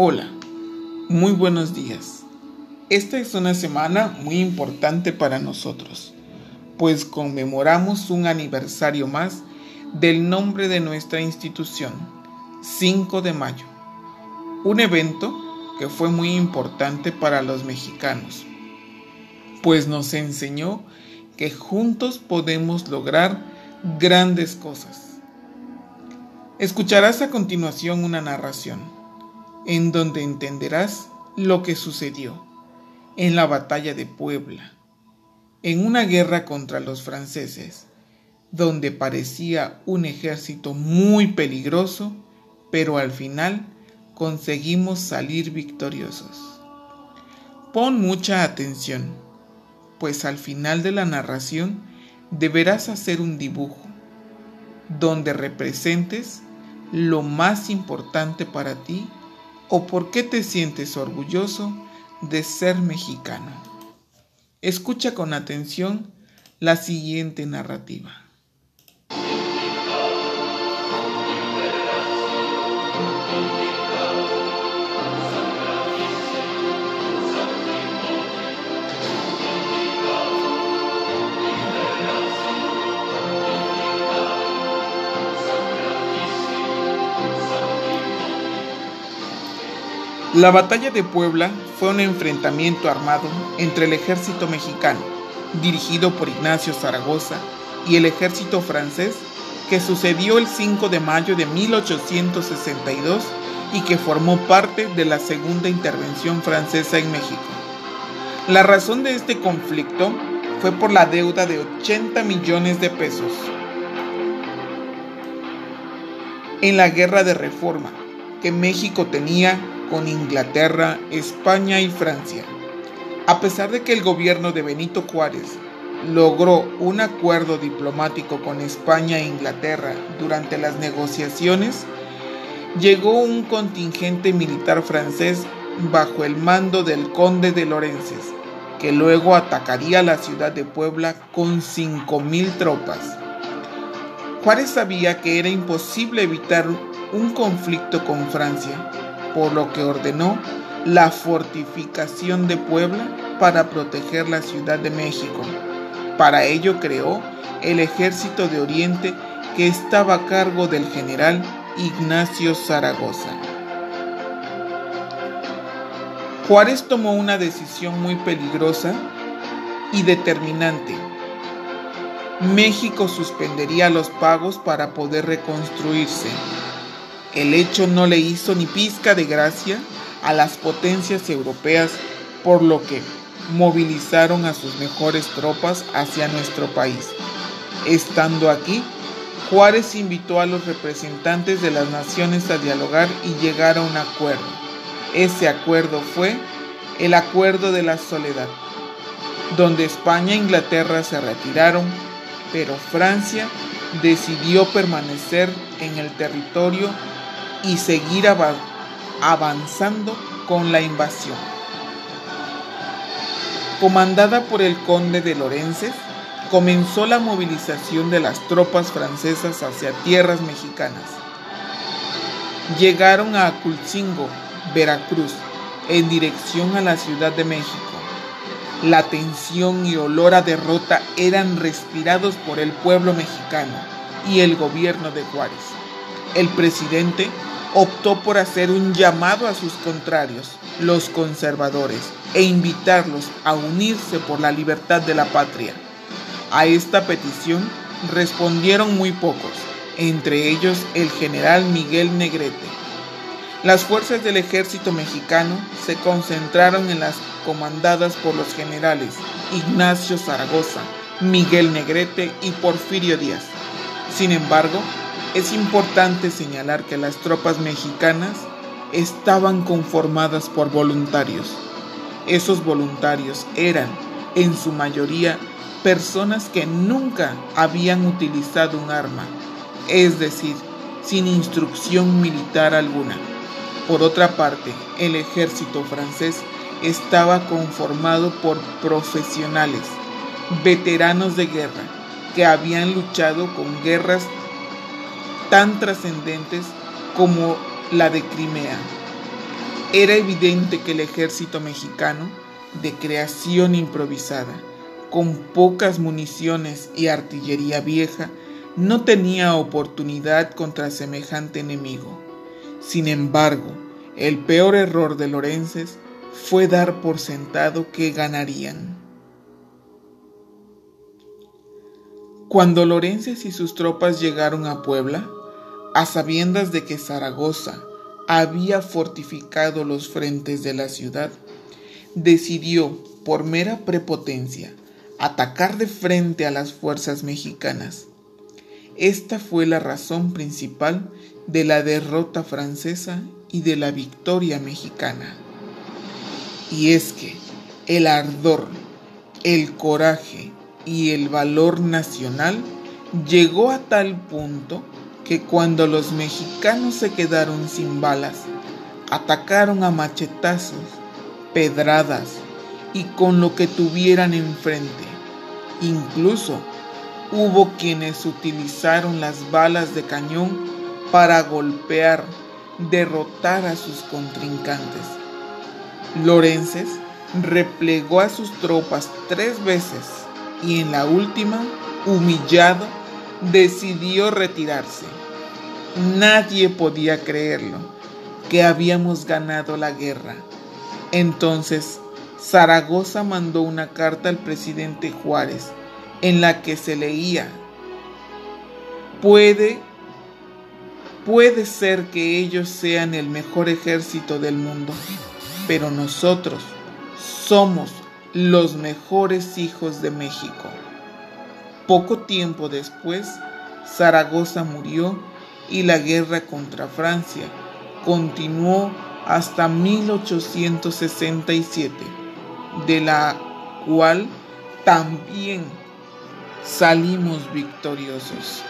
Hola, muy buenos días. Esta es una semana muy importante para nosotros, pues conmemoramos un aniversario más del nombre de nuestra institución, 5 de mayo, un evento que fue muy importante para los mexicanos, pues nos enseñó que juntos podemos lograr grandes cosas. Escucharás a continuación una narración en donde entenderás lo que sucedió en la batalla de Puebla, en una guerra contra los franceses, donde parecía un ejército muy peligroso, pero al final conseguimos salir victoriosos. Pon mucha atención, pues al final de la narración deberás hacer un dibujo donde representes lo más importante para ti o por qué te sientes orgulloso de ser mexicano. Escucha con atención la siguiente narrativa. La batalla de Puebla fue un enfrentamiento armado entre el ejército mexicano, dirigido por Ignacio Zaragoza, y el ejército francés, que sucedió el 5 de mayo de 1862 y que formó parte de la segunda intervención francesa en México. La razón de este conflicto fue por la deuda de 80 millones de pesos. En la guerra de reforma que México tenía con Inglaterra, España y Francia. A pesar de que el gobierno de Benito Juárez logró un acuerdo diplomático con España e Inglaterra durante las negociaciones, llegó un contingente militar francés bajo el mando del conde de Lorences, que luego atacaría la ciudad de Puebla con 5.000 tropas. Juárez sabía que era imposible evitar un conflicto con Francia por lo que ordenó la fortificación de Puebla para proteger la Ciudad de México. Para ello creó el Ejército de Oriente que estaba a cargo del general Ignacio Zaragoza. Juárez tomó una decisión muy peligrosa y determinante. México suspendería los pagos para poder reconstruirse. El hecho no le hizo ni pizca de gracia a las potencias europeas, por lo que movilizaron a sus mejores tropas hacia nuestro país. Estando aquí, Juárez invitó a los representantes de las naciones a dialogar y llegar a un acuerdo. Ese acuerdo fue el Acuerdo de la Soledad, donde España e Inglaterra se retiraron, pero Francia decidió permanecer en el territorio y seguir avanzando con la invasión. Comandada por el conde de Lorences, comenzó la movilización de las tropas francesas hacia tierras mexicanas. Llegaron a Aculcingo, Veracruz, en dirección a la Ciudad de México. La tensión y olor a derrota eran respirados por el pueblo mexicano y el gobierno de Juárez. El presidente optó por hacer un llamado a sus contrarios, los conservadores, e invitarlos a unirse por la libertad de la patria. A esta petición respondieron muy pocos, entre ellos el general Miguel Negrete. Las fuerzas del ejército mexicano se concentraron en las comandadas por los generales Ignacio Zaragoza, Miguel Negrete y Porfirio Díaz. Sin embargo, es importante señalar que las tropas mexicanas estaban conformadas por voluntarios. Esos voluntarios eran, en su mayoría, personas que nunca habían utilizado un arma, es decir, sin instrucción militar alguna. Por otra parte, el ejército francés estaba conformado por profesionales, veteranos de guerra, que habían luchado con guerras tan trascendentes como la de Crimea. Era evidente que el ejército mexicano, de creación improvisada, con pocas municiones y artillería vieja, no tenía oportunidad contra semejante enemigo. Sin embargo, el peor error de Lorences fue dar por sentado que ganarían. Cuando Lorences y sus tropas llegaron a Puebla, a sabiendas de que Zaragoza había fortificado los frentes de la ciudad, decidió, por mera prepotencia, atacar de frente a las fuerzas mexicanas. Esta fue la razón principal de la derrota francesa y de la victoria mexicana. Y es que el ardor, el coraje y el valor nacional llegó a tal punto que cuando los mexicanos se quedaron sin balas, atacaron a machetazos, pedradas y con lo que tuvieran enfrente. Incluso hubo quienes utilizaron las balas de cañón para golpear, derrotar a sus contrincantes. Lorences replegó a sus tropas tres veces y en la última, humillado, decidió retirarse. Nadie podía creerlo, que habíamos ganado la guerra. Entonces, Zaragoza mandó una carta al presidente Juárez en la que se leía, puede, puede ser que ellos sean el mejor ejército del mundo, pero nosotros somos los mejores hijos de México. Poco tiempo después, Zaragoza murió y la guerra contra Francia continuó hasta 1867, de la cual también salimos victoriosos.